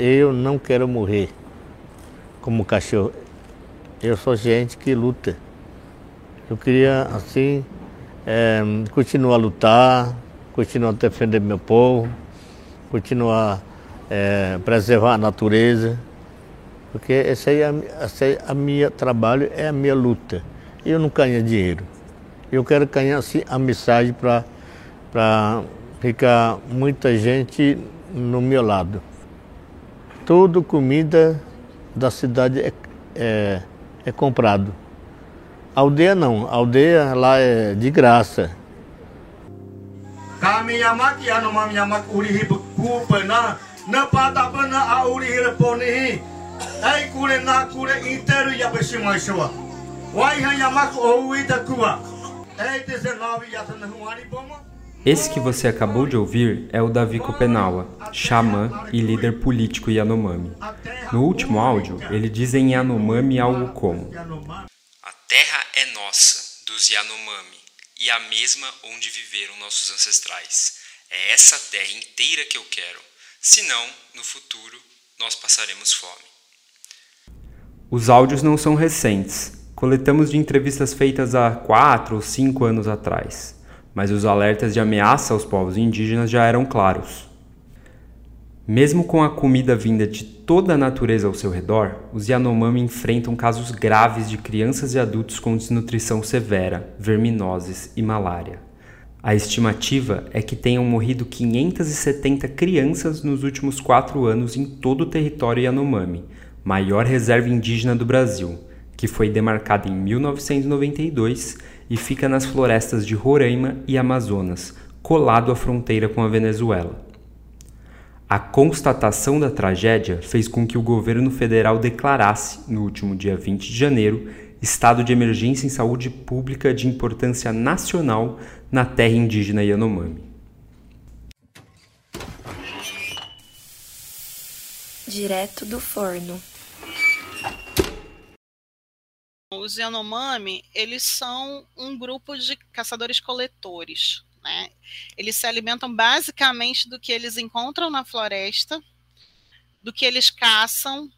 Eu não quero morrer como cachorro. Eu sou gente que luta. Eu queria, assim, é, continuar a lutar, continuar a defender meu povo, continuar a é, preservar a natureza, porque esse aí, é, esse aí a minha trabalho é a minha luta. Eu não ganho dinheiro. Eu quero ganhar assim, a mensagem para ficar muita gente no meu lado. Toda comida da cidade é, é, é comprado. Aldeia não, aldeia lá é de graça. A na kure inteiro ya beshima shwa. Wai ha yamak o ui da kua. Ei 19 ya tan huani boma. Esse que você acabou de ouvir é o Davi Kopenawa, xamã e líder político Yanomami. No último áudio, ele diz em Yanomami algo como: A terra é nossa, dos Yanomami, e a mesma onde viveram nossos ancestrais. É essa terra inteira que eu quero. Senão, no futuro, nós passaremos fome. Os áudios não são recentes. Coletamos de entrevistas feitas há quatro ou cinco anos atrás mas os alertas de ameaça aos povos indígenas já eram claros. Mesmo com a comida vinda de toda a natureza ao seu redor, os Yanomami enfrentam casos graves de crianças e adultos com desnutrição severa, verminoses e malária. A estimativa é que tenham morrido 570 crianças nos últimos quatro anos em todo o território Yanomami, maior reserva indígena do Brasil, que foi demarcada em 1992 e fica nas florestas de Roraima e Amazonas, colado à fronteira com a Venezuela. A constatação da tragédia fez com que o governo federal declarasse, no último dia 20 de janeiro, estado de emergência em saúde pública de importância nacional na terra indígena Yanomami. Direto do forno. Os Yanomami, eles são um grupo de caçadores-coletores. Né? Eles se alimentam basicamente do que eles encontram na floresta, do que eles caçam,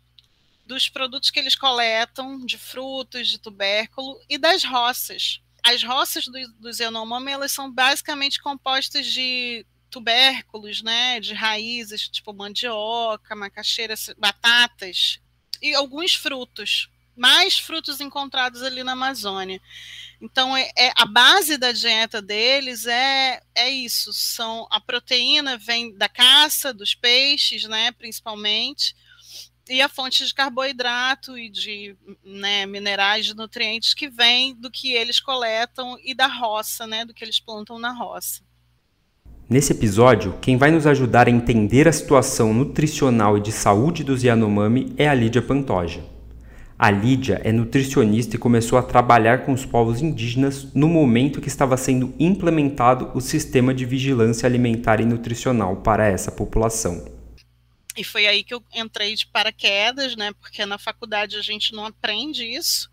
dos produtos que eles coletam, de frutos, de tubérculo e das roças. As roças do, dos Yanomami, elas são basicamente compostas de tubérculos, né, de raízes, tipo mandioca, macaxeira, batatas e alguns frutos mais frutos encontrados ali na Amazônia. Então, é, é, a base da dieta deles é, é isso: são a proteína vem da caça, dos peixes, né, principalmente, e a fonte de carboidrato e de né, minerais, de nutrientes que vem do que eles coletam e da roça, né, do que eles plantam na roça. Nesse episódio, quem vai nos ajudar a entender a situação nutricional e de saúde dos Yanomami é a Lídia Pantoja. A Lídia é nutricionista e começou a trabalhar com os povos indígenas no momento que estava sendo implementado o sistema de vigilância alimentar e nutricional para essa população. E foi aí que eu entrei de paraquedas, né? Porque na faculdade a gente não aprende isso,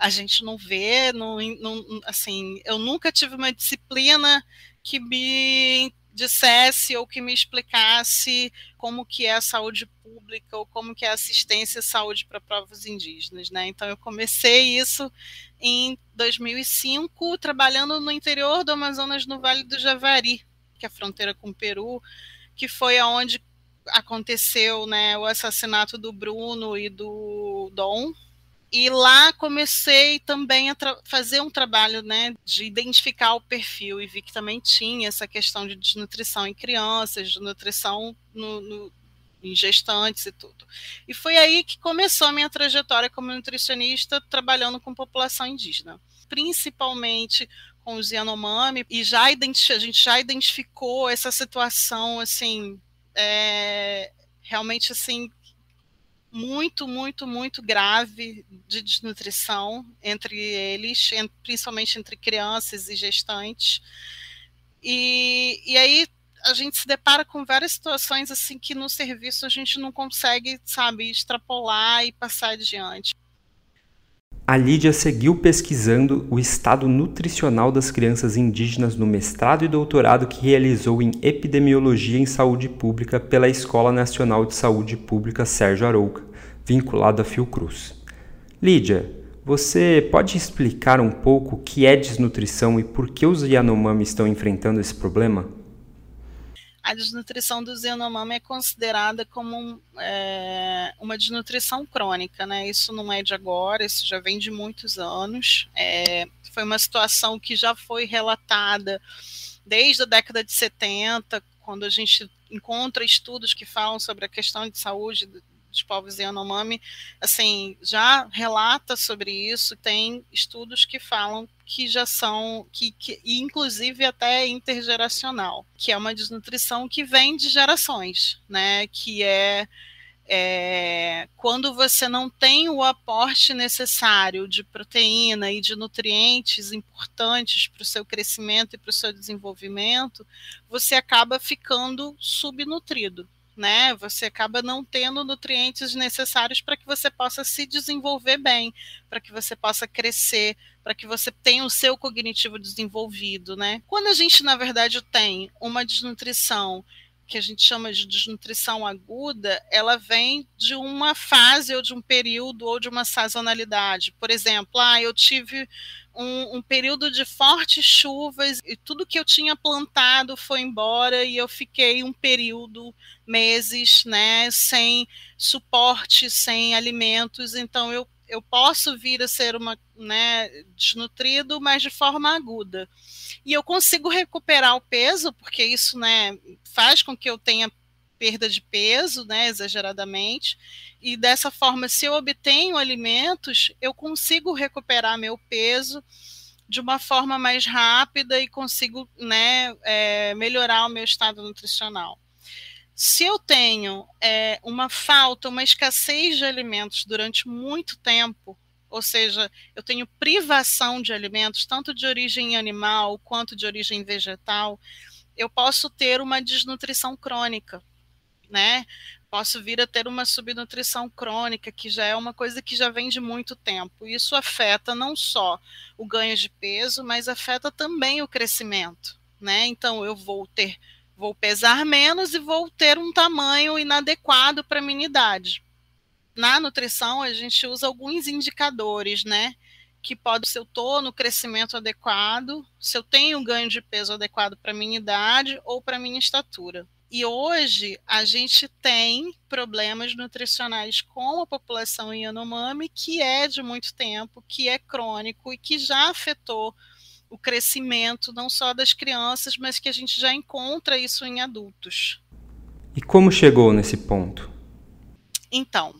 a gente não vê, não, não assim, eu nunca tive uma disciplina que me dissesse ou que me explicasse como que é a saúde pública ou como que é a assistência à saúde para povos indígenas, né? Então eu comecei isso em 2005, trabalhando no interior do Amazonas, no Vale do Javari, que é a fronteira com o Peru, que foi aonde aconteceu, né, o assassinato do Bruno e do Dom, e lá comecei também a fazer um trabalho né, de identificar o perfil e vi que também tinha essa questão de desnutrição em crianças, de nutrição no, no, em gestantes e tudo. E foi aí que começou a minha trajetória como nutricionista trabalhando com população indígena, principalmente com os Yanomami, e já a gente já identificou essa situação assim é, realmente assim muito, muito, muito grave de desnutrição entre eles, principalmente entre crianças e gestantes. E, e aí a gente se depara com várias situações assim que no serviço a gente não consegue, sabe, extrapolar e passar adiante. A Lídia seguiu pesquisando o estado nutricional das crianças indígenas no mestrado e doutorado que realizou em Epidemiologia em Saúde Pública pela Escola Nacional de Saúde Pública Sérgio Arouca, vinculado à Fiocruz. Lídia, você pode explicar um pouco o que é desnutrição e por que os Yanomami estão enfrentando esse problema? A desnutrição do Yanomami é considerada como é, uma desnutrição crônica, né? Isso não é de agora, isso já vem de muitos anos. É, foi uma situação que já foi relatada desde a década de 70, quando a gente encontra estudos que falam sobre a questão de saúde dos povos Yanomami, assim, já relata sobre isso, tem estudos que falam que já são, que, que inclusive até intergeracional, que é uma desnutrição que vem de gerações, né, que é é, quando você não tem o aporte necessário de proteína e de nutrientes importantes para o seu crescimento e para o seu desenvolvimento, você acaba ficando subnutrido né? Você acaba não tendo nutrientes necessários para que você possa se desenvolver bem, para que você possa crescer, para que você tenha o seu cognitivo desenvolvido, né? Quando a gente, na verdade, tem uma desnutrição que a gente chama de desnutrição aguda, ela vem de uma fase ou de um período ou de uma sazonalidade. Por exemplo, ah, eu tive um, um, período de fortes chuvas e tudo que eu tinha plantado foi embora e eu fiquei um período, meses, né, sem suporte, sem alimentos. Então eu, eu posso vir a ser uma, né, desnutrido, mas de forma aguda e eu consigo recuperar o peso, porque isso né, faz com que eu tenha perda de peso, né, exageradamente, e dessa forma, se eu obtenho alimentos, eu consigo recuperar meu peso de uma forma mais rápida e consigo né, é, melhorar o meu estado nutricional. Se eu tenho é, uma falta, uma escassez de alimentos durante muito tempo, ou seja, eu tenho privação de alimentos, tanto de origem animal quanto de origem vegetal, eu posso ter uma desnutrição crônica, né? Posso vir a ter uma subnutrição crônica, que já é uma coisa que já vem de muito tempo. Isso afeta não só o ganho de peso, mas afeta também o crescimento, né? Então eu vou ter, vou pesar menos e vou ter um tamanho inadequado para minha idade na nutrição a gente usa alguns indicadores, né? Que pode ser eu estou no crescimento adequado, se eu tenho um ganho de peso adequado para minha idade ou para minha estatura. E hoje a gente tem problemas nutricionais com a população Yanomami que é de muito tempo, que é crônico e que já afetou o crescimento não só das crianças, mas que a gente já encontra isso em adultos. E como chegou nesse ponto? Então,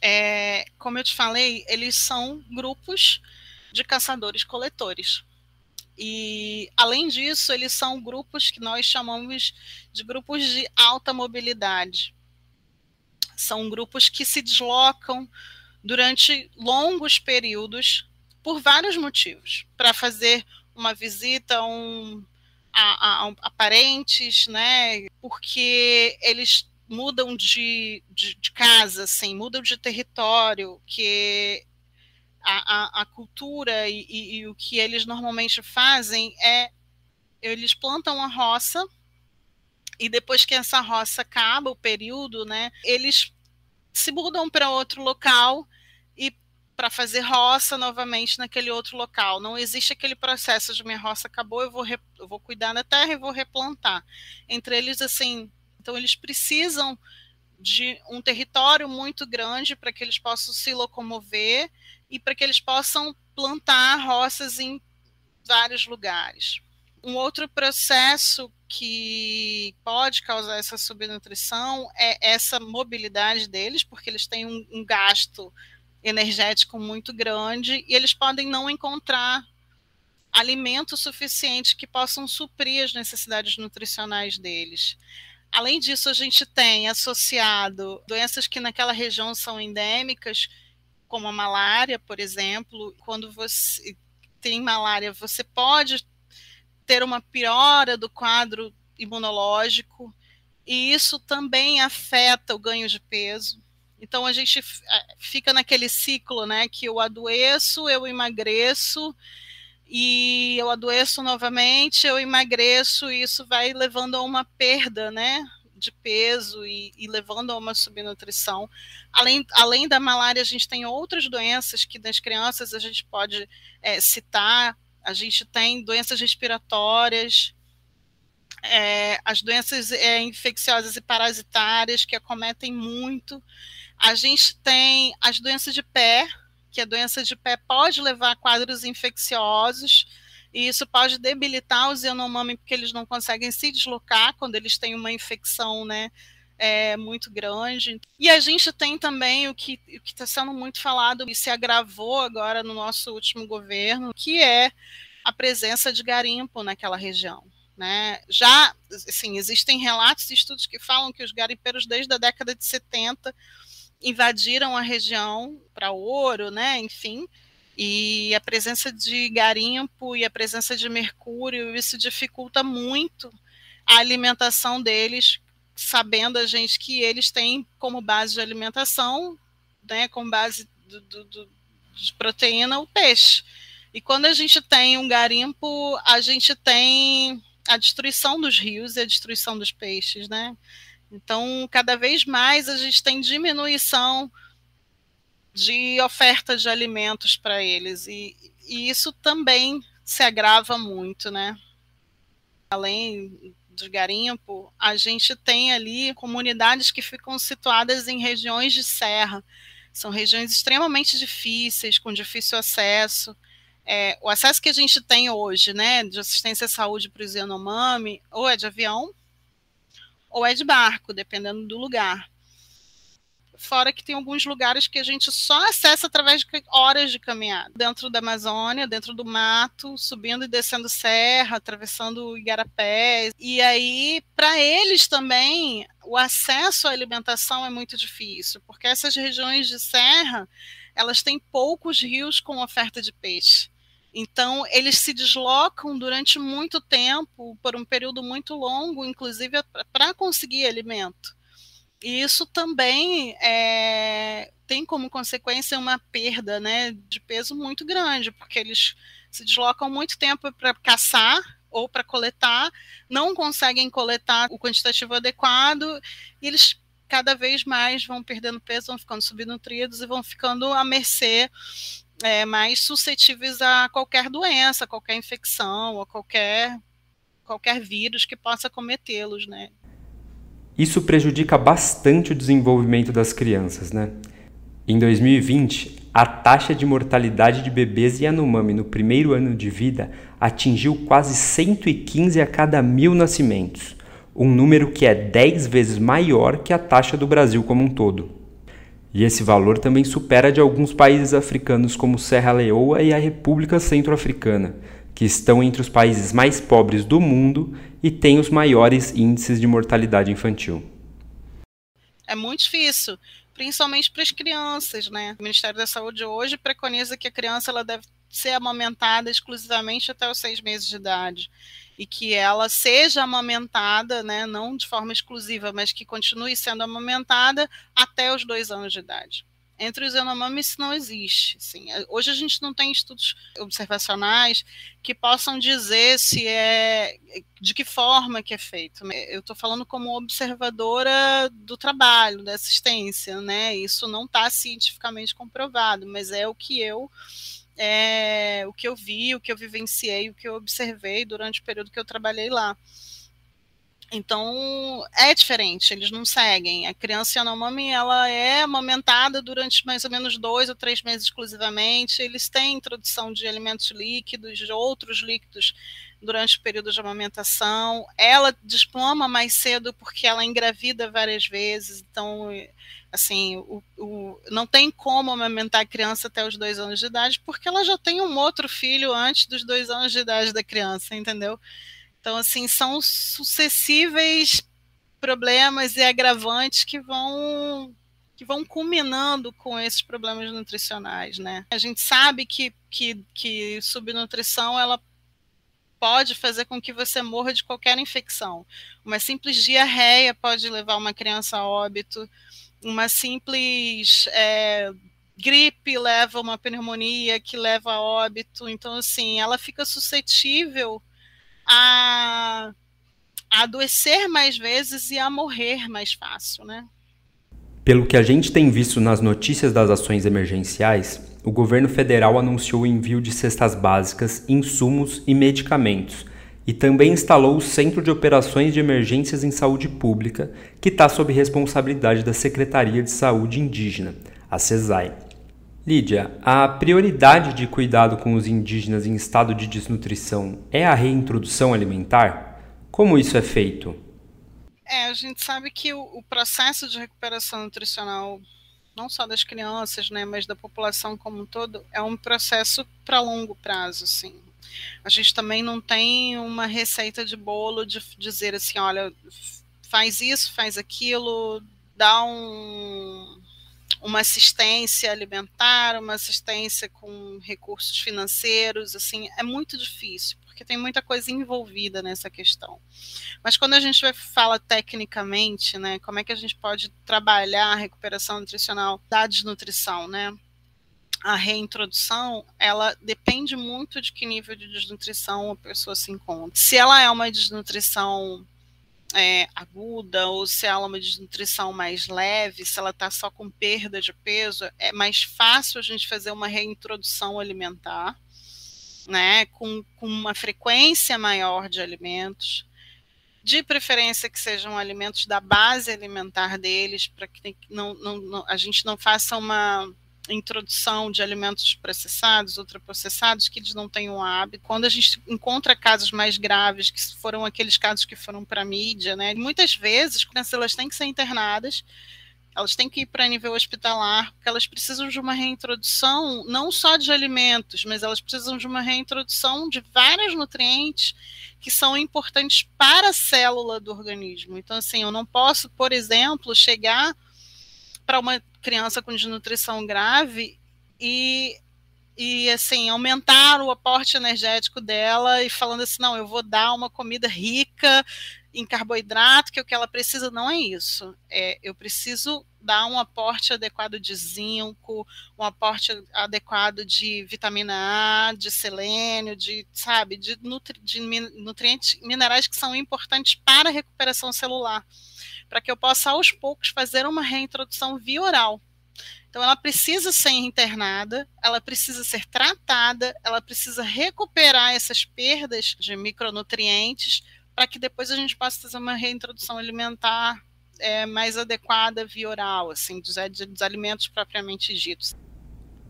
é, como eu te falei, eles são grupos de caçadores-coletores. E, além disso, eles são grupos que nós chamamos de grupos de alta mobilidade. São grupos que se deslocam durante longos períodos por vários motivos para fazer uma visita a, um, a, a, a parentes, né? Porque eles mudam de, de, de, casa, assim, mudam de território, que a, a, a cultura e, e, e, o que eles normalmente fazem é eles plantam a roça e depois que essa roça acaba o período, né, eles se mudam para outro local para fazer roça novamente naquele outro local. Não existe aquele processo de minha roça acabou, eu vou, eu vou cuidar da terra e vou replantar. Entre eles, assim, então, eles precisam de um território muito grande para que eles possam se locomover e para que eles possam plantar roças em vários lugares. Um outro processo que pode causar essa subnutrição é essa mobilidade deles, porque eles têm um, um gasto energético muito grande e eles podem não encontrar alimento suficiente que possam suprir as necessidades nutricionais deles. Além disso, a gente tem associado doenças que naquela região são endêmicas, como a malária, por exemplo. Quando você tem malária, você pode ter uma piora do quadro imunológico, e isso também afeta o ganho de peso. Então a gente é, fica naquele ciclo, né, que eu adoeço, eu emagreço e eu adoeço novamente, eu emagreço e isso vai levando a uma perda, né, de peso e, e, levando a uma subnutrição. Além, além da malária, a gente tem outras doenças que nas crianças a gente pode é, citar. A gente tem doenças respiratórias, é, as doenças é, infecciosas e parasitárias que acometem muito. A gente tem as doenças de pé, que a doença de pé pode levar a quadros infecciosos, e isso pode debilitar os Yanomami, porque eles não conseguem se deslocar quando eles têm uma infecção, né? É, muito grande. E a gente tem também o que está sendo muito falado e se agravou agora no nosso último governo, que é a presença de garimpo naquela região. Né? Já assim, existem relatos e estudos que falam que os garimpeiros, desde a década de 70, invadiram a região para ouro, né? enfim, e a presença de garimpo e a presença de mercúrio, isso dificulta muito a alimentação deles, sabendo a gente que eles têm como base de alimentação, né, como base do, do, do, de proteína, o peixe. E quando a gente tem um garimpo, a gente tem a destruição dos rios e a destruição dos peixes, né? Então, cada vez mais a gente tem diminuição de oferta de alimentos para eles. E, e, isso também se agrava muito, né? Além do garimpo, a gente tem ali comunidades que ficam situadas em regiões de serra. São regiões extremamente difíceis, com difícil acesso. É, o acesso que a gente tem hoje, né, de assistência à saúde para os Yanomami, ou é de avião, ou é de barco, dependendo do lugar. Fora que tem alguns lugares que a gente só acessa através de horas de caminhada. Dentro da Amazônia, dentro do mato, subindo e descendo serra, atravessando igarapés. E aí, para eles também, o acesso à alimentação é muito difícil, porque essas regiões de serra, elas têm poucos rios com oferta de peixe. Então, eles se deslocam durante muito tempo, por um período muito longo, inclusive para conseguir alimento. E isso também é, tem como consequência uma perda né, de peso muito grande, porque eles se deslocam muito tempo para caçar ou para coletar, não conseguem coletar o quantitativo adequado, e eles cada vez mais vão perdendo peso, vão ficando subnutridos e vão ficando à mercê é, mais suscetíveis a qualquer doença, qualquer infecção, ou qualquer, qualquer vírus que possa cometê-los, né? Isso prejudica bastante o desenvolvimento das crianças, né? Em 2020, a taxa de mortalidade de bebês Yanomami no primeiro ano de vida atingiu quase 115 a cada mil nascimentos, um número que é 10 vezes maior que a taxa do Brasil como um todo. E esse valor também supera de alguns países africanos como Serra Leoa e a República Centro-Africana, que estão entre os países mais pobres do mundo e têm os maiores índices de mortalidade infantil. É muito difícil, principalmente para as crianças, né? O Ministério da Saúde hoje preconiza que a criança ela deve ser amamentada exclusivamente até os seis meses de idade e que ela seja amamentada, né, não de forma exclusiva, mas que continue sendo amamentada até os dois anos de idade. Entre os Yanomami isso não existe. Assim. Hoje a gente não tem estudos observacionais que possam dizer se é de que forma que é feito. Eu estou falando como observadora do trabalho, da assistência, né? Isso não está cientificamente comprovado, mas é o que eu é, o que eu vi, o que eu vivenciei, o que eu observei durante o período que eu trabalhei lá. Então, é diferente, eles não seguem. A criança Yanomami, ela é amamentada durante mais ou menos dois ou três meses exclusivamente. Eles têm introdução de alimentos líquidos, de outros líquidos durante o período de amamentação. Ela desploma mais cedo porque ela engravida várias vezes. Então, assim, o, o, não tem como amamentar a criança até os dois anos de idade porque ela já tem um outro filho antes dos dois anos de idade da criança, entendeu? Então, assim, são sucessíveis problemas e agravantes que vão que vão culminando com esses problemas nutricionais, né? A gente sabe que, que, que subnutrição ela pode fazer com que você morra de qualquer infecção. Uma simples diarreia pode levar uma criança a óbito. uma simples é, gripe leva uma pneumonia que leva a óbito. Então, assim, ela fica suscetível a, a adoecer mais vezes e a morrer mais fácil, né? Pelo que a gente tem visto nas notícias das ações emergenciais, o governo federal anunciou o envio de cestas básicas, insumos e medicamentos e também instalou o Centro de Operações de Emergências em Saúde Pública, que está sob responsabilidade da Secretaria de Saúde Indígena, a CESAI. Lídia, a prioridade de cuidado com os indígenas em estado de desnutrição é a reintrodução alimentar? Como isso é feito? É, a gente sabe que o, o processo de recuperação nutricional, não só das crianças, né, mas da população como um todo, é um processo para longo prazo, sim. A gente também não tem uma receita de bolo de dizer assim, olha, faz isso, faz aquilo, dá um, uma assistência alimentar, uma assistência com recursos financeiros, assim, é muito difícil, porque tem muita coisa envolvida nessa questão. Mas quando a gente fala tecnicamente, né, como é que a gente pode trabalhar a recuperação nutricional da desnutrição, né? a reintrodução, ela depende muito de que nível de desnutrição a pessoa se encontra. Se ela é uma desnutrição é, aguda ou se ela é uma desnutrição mais leve, se ela está só com perda de peso, é mais fácil a gente fazer uma reintrodução alimentar, né, com, com uma frequência maior de alimentos, de preferência que sejam alimentos da base alimentar deles, para que não, não, não, a gente não faça uma introdução de alimentos processados, ultraprocessados, que eles não têm um hábito. Quando a gente encontra casos mais graves, que foram aqueles casos que foram para a mídia, né? Muitas vezes, as crianças elas têm que ser internadas, elas têm que ir para nível hospitalar, porque elas precisam de uma reintrodução, não só de alimentos, mas elas precisam de uma reintrodução de vários nutrientes que são importantes para a célula do organismo. Então, assim, eu não posso, por exemplo, chegar para uma criança com desnutrição grave e e assim aumentar o aporte energético dela e falando assim não eu vou dar uma comida rica em carboidrato que é o que ela precisa não é isso. É eu preciso dar um aporte adequado de zinco um aporte adequado de vitamina A de selênio de sabe de, nutri, de nutrientes minerais que são importantes para a recuperação celular para que eu possa aos poucos fazer uma reintrodução via oral. Então, ela precisa ser internada, ela precisa ser tratada, ela precisa recuperar essas perdas de micronutrientes para que depois a gente possa fazer uma reintrodução alimentar é, mais adequada via oral, assim, dos, dos alimentos propriamente ditos.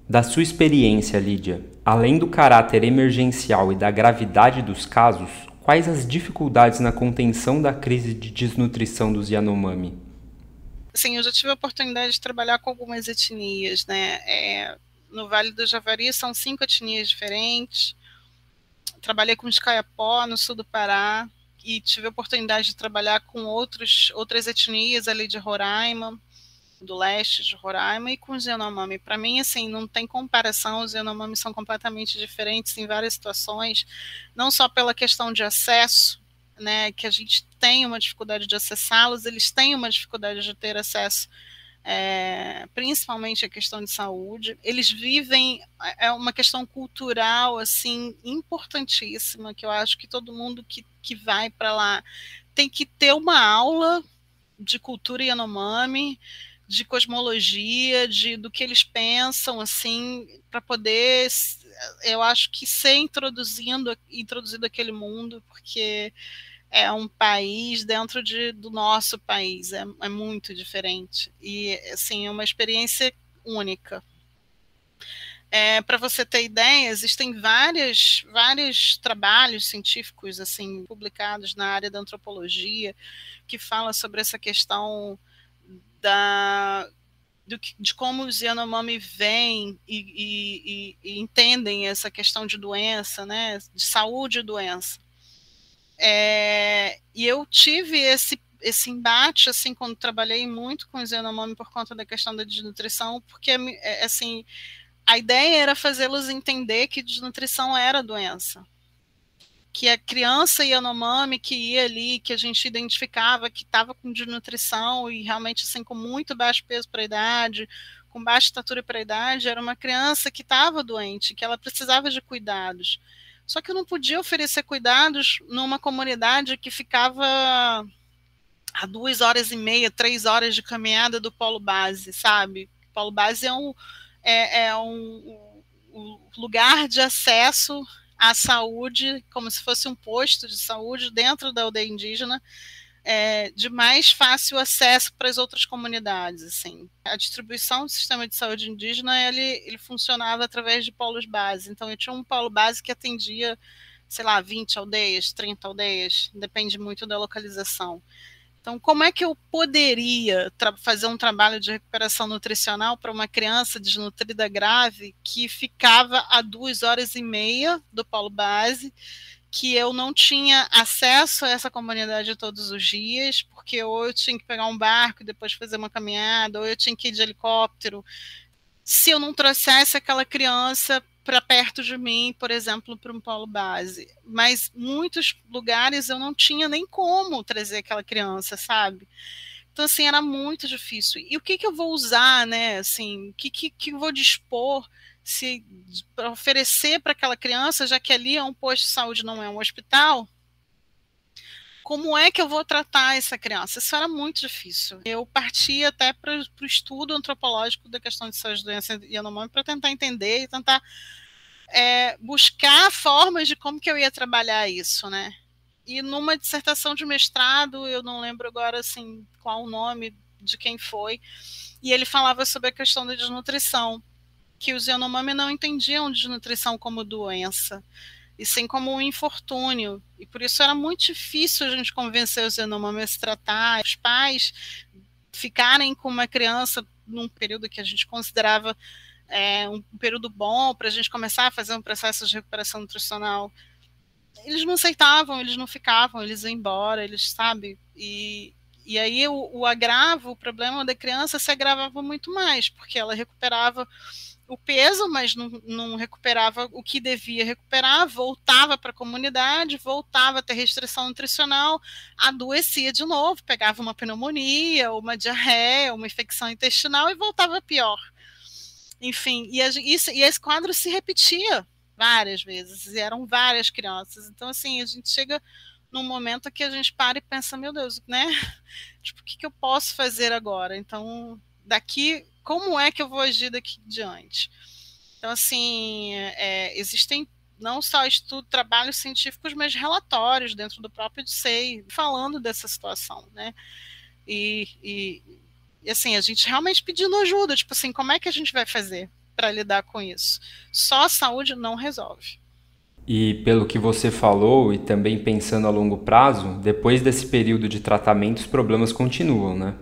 Da sua experiência, Lídia, além do caráter emergencial e da gravidade dos casos, Quais as dificuldades na contenção da crise de desnutrição dos Yanomami? Sim, eu já tive a oportunidade de trabalhar com algumas etnias, né? É, no Vale do Javari são cinco etnias diferentes. Trabalhei com os Caiapó, no sul do Pará, e tive a oportunidade de trabalhar com outros, outras etnias ali de Roraima do leste de Roraima e com os Yanomami. Para mim, assim, não tem comparação, os Yanomami são completamente diferentes em várias situações, não só pela questão de acesso, né, que a gente tem uma dificuldade de acessá-los, eles têm uma dificuldade de ter acesso é, principalmente a questão de saúde. Eles vivem é uma questão cultural assim importantíssima que eu acho que todo mundo que, que vai para lá tem que ter uma aula de cultura Yanomami de cosmologia, de do que eles pensam, assim, para poder, eu acho que ser introduzindo, introduzido aquele mundo, porque é um país dentro de, do nosso país, é, é muito diferente e assim é uma experiência única. É, para você ter ideia, existem vários, vários trabalhos científicos assim publicados na área da antropologia que fala sobre essa questão da, do, de como os Yanomami veem e, e, e, entendem essa questão de doença, né, de saúde e doença. É, e eu tive esse, esse embate, assim, quando trabalhei muito com os Yanomami por conta da questão da desnutrição, porque, é, assim, a ideia era fazê-los entender que desnutrição era doença. Que a criança Yanomami que ia ali, que a gente identificava que estava com desnutrição e realmente assim com muito baixo peso para a idade, com baixa estatura para a idade, era uma criança que estava doente, que ela precisava de cuidados. Só que eu não podia oferecer cuidados numa comunidade que ficava a duas horas e meia, três horas de caminhada do polo base, sabe? O polo base é um, é, é um, um lugar de acesso à saúde, como se fosse um posto de saúde dentro da aldeia indígena, é, de mais fácil acesso para as outras comunidades. Assim. A distribuição do sistema de saúde indígena ele, ele funcionava através de polos base. Então, eu tinha um polo base que atendia, sei lá, 20 aldeias, 30 aldeias, depende muito da localização. Então, como é que eu poderia fazer um trabalho de recuperação nutricional para uma criança desnutrida grave que ficava a duas horas e meia do polo base que eu não tinha acesso a essa comunidade todos os dias, porque ou eu tinha que pegar um barco e depois fazer uma caminhada, ou eu tinha que ir de helicóptero. Se eu não trouxesse aquela criança para perto de mim, por exemplo, para um polo base. Mas muitos lugares eu não tinha nem como trazer aquela criança, sabe? Então, assim, era muito difícil. E o que, que eu vou usar, né? Assim, o que, que, que eu vou dispor se oferecer para aquela criança, já que ali é um posto de saúde, não é um hospital, como é que eu vou tratar essa criança? Isso era muito difícil. Eu parti até para o estudo antropológico da questão de saúde, doença e Yanomami para tentar entender e tentar é, buscar formas de como que eu ia trabalhar isso, né? E numa dissertação de mestrado, eu não lembro agora assim qual o nome de quem foi, e ele falava sobre a questão da desnutrição que os Yanomami não entendiam desnutrição como doença, e sim como um infortúnio. E por isso era muito difícil a gente convencer os Yanomami a se tratar, os pais ficarem com uma criança num período que a gente considerava é, um período bom para a gente começar a fazer um processo de recuperação nutricional. Eles não aceitavam, eles não ficavam, eles iam embora, eles, sabe? E, e aí o, o agravo, o problema da criança se agravava muito mais, porque ela recuperava o peso, mas não, não, recuperava o que devia recuperar, voltava para a comunidade, voltava a ter restrição nutricional, adoecia de novo, pegava uma pneumonia, uma diarreia, uma infecção intestinal e voltava pior. Enfim, e, a, isso, e esse quadro se repetia várias vezes, e eram várias crianças. Então, assim, a gente chega num momento que a gente para e pensa, meu Deus, né? Tipo, o que, que eu posso fazer agora? Então, daqui como é que eu vou agir daqui em diante? Então, assim, é, existem não só estudos, trabalhos científicos, mas relatórios dentro do próprio DSEI falando dessa situação, né? E, e, e, assim, a gente realmente pedindo ajuda, tipo assim, como é que a gente vai fazer para lidar com isso? Só a saúde não resolve. E pelo que você falou, e também pensando a longo prazo, depois desse período de tratamento, os problemas continuam, né?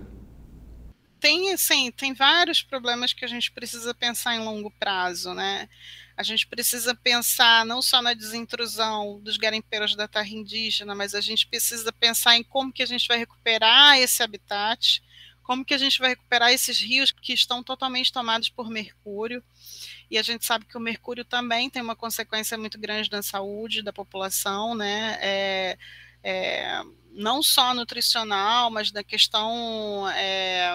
Tem assim, tem vários problemas que a gente precisa pensar em longo prazo, né? A gente precisa pensar não só na desintrusão dos garimpeiros da terra indígena, mas a gente precisa pensar em como que a gente vai recuperar esse habitat, como que a gente vai recuperar esses rios que estão totalmente tomados por mercúrio. E a gente sabe que o mercúrio também tem uma consequência muito grande na saúde da população, né? É, é, não só nutricional, mas da questão é,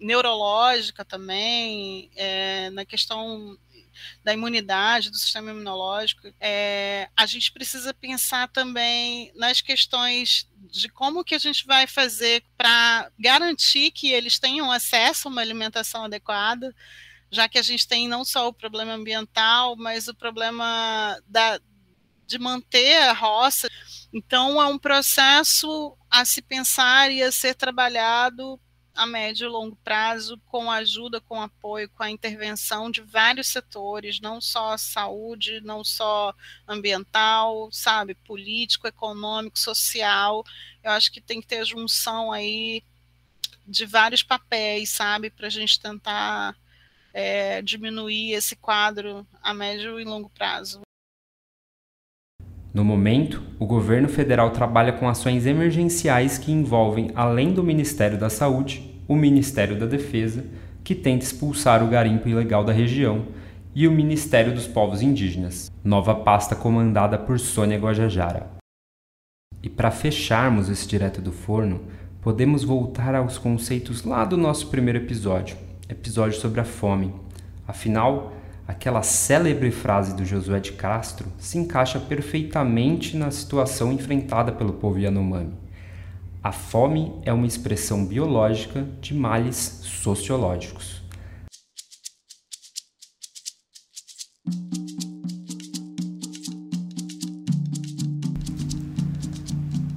neurológica também, é, na questão da imunidade, do sistema imunológico, é, a gente precisa pensar também nas questões de como que a gente vai fazer para garantir que eles tenham acesso a uma alimentação adequada, já que a gente tem não só o problema ambiental, mas o problema da, de manter a roça. Então, é um processo a se pensar e a ser trabalhado a médio e longo prazo, com ajuda, com apoio, com a intervenção de vários setores, não só saúde, não só ambiental, sabe, político, econômico, social. Eu acho que tem que ter junção aí de vários papéis, sabe, para a gente tentar é, diminuir esse quadro a médio e longo prazo. No momento, o governo federal trabalha com ações emergenciais que envolvem, além do Ministério da Saúde, o Ministério da Defesa, que tenta expulsar o garimpo ilegal da região, e o Ministério dos Povos Indígenas, nova pasta comandada por Sônia Guajajara. E para fecharmos esse direto do forno, podemos voltar aos conceitos lá do nosso primeiro episódio, episódio sobre a fome. Afinal, aquela célebre frase do Josué de Castro se encaixa perfeitamente na situação enfrentada pelo povo Yanomami. A fome é uma expressão biológica de males sociológicos.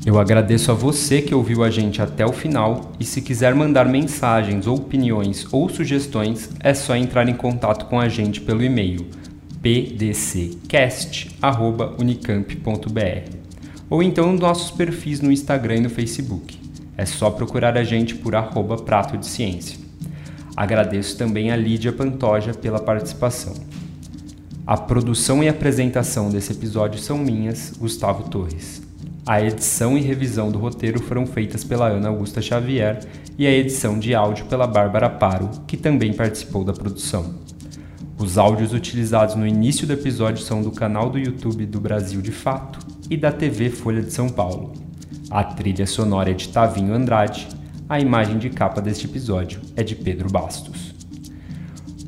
Eu agradeço a você que ouviu a gente até o final e se quiser mandar mensagens, opiniões ou sugestões, é só entrar em contato com a gente pelo e-mail pdccast@unicamp.br ou então nos nossos perfis no Instagram e no Facebook. É só procurar a gente por arroba prato de ciência. Agradeço também a Lídia Pantoja pela participação. A produção e apresentação desse episódio são minhas, Gustavo Torres. A edição e revisão do roteiro foram feitas pela Ana Augusta Xavier e a edição de áudio pela Bárbara Paro, que também participou da produção. Os áudios utilizados no início do episódio são do canal do YouTube do Brasil de Fato e da TV Folha de São Paulo. A trilha sonora é de Tavinho Andrade, a imagem de capa deste episódio é de Pedro Bastos.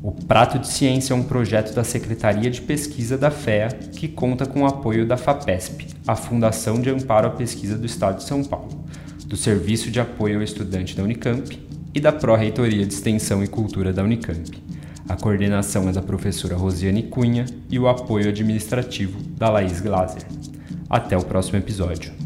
O Prato de Ciência é um projeto da Secretaria de Pesquisa da FEA que conta com o apoio da FAPESP, a Fundação de Amparo à Pesquisa do Estado de São Paulo, do Serviço de Apoio ao Estudante da Unicamp e da Pró-Reitoria de Extensão e Cultura da Unicamp. A coordenação é da professora Rosiane Cunha e o apoio administrativo da Laís Glaser. Até o próximo episódio.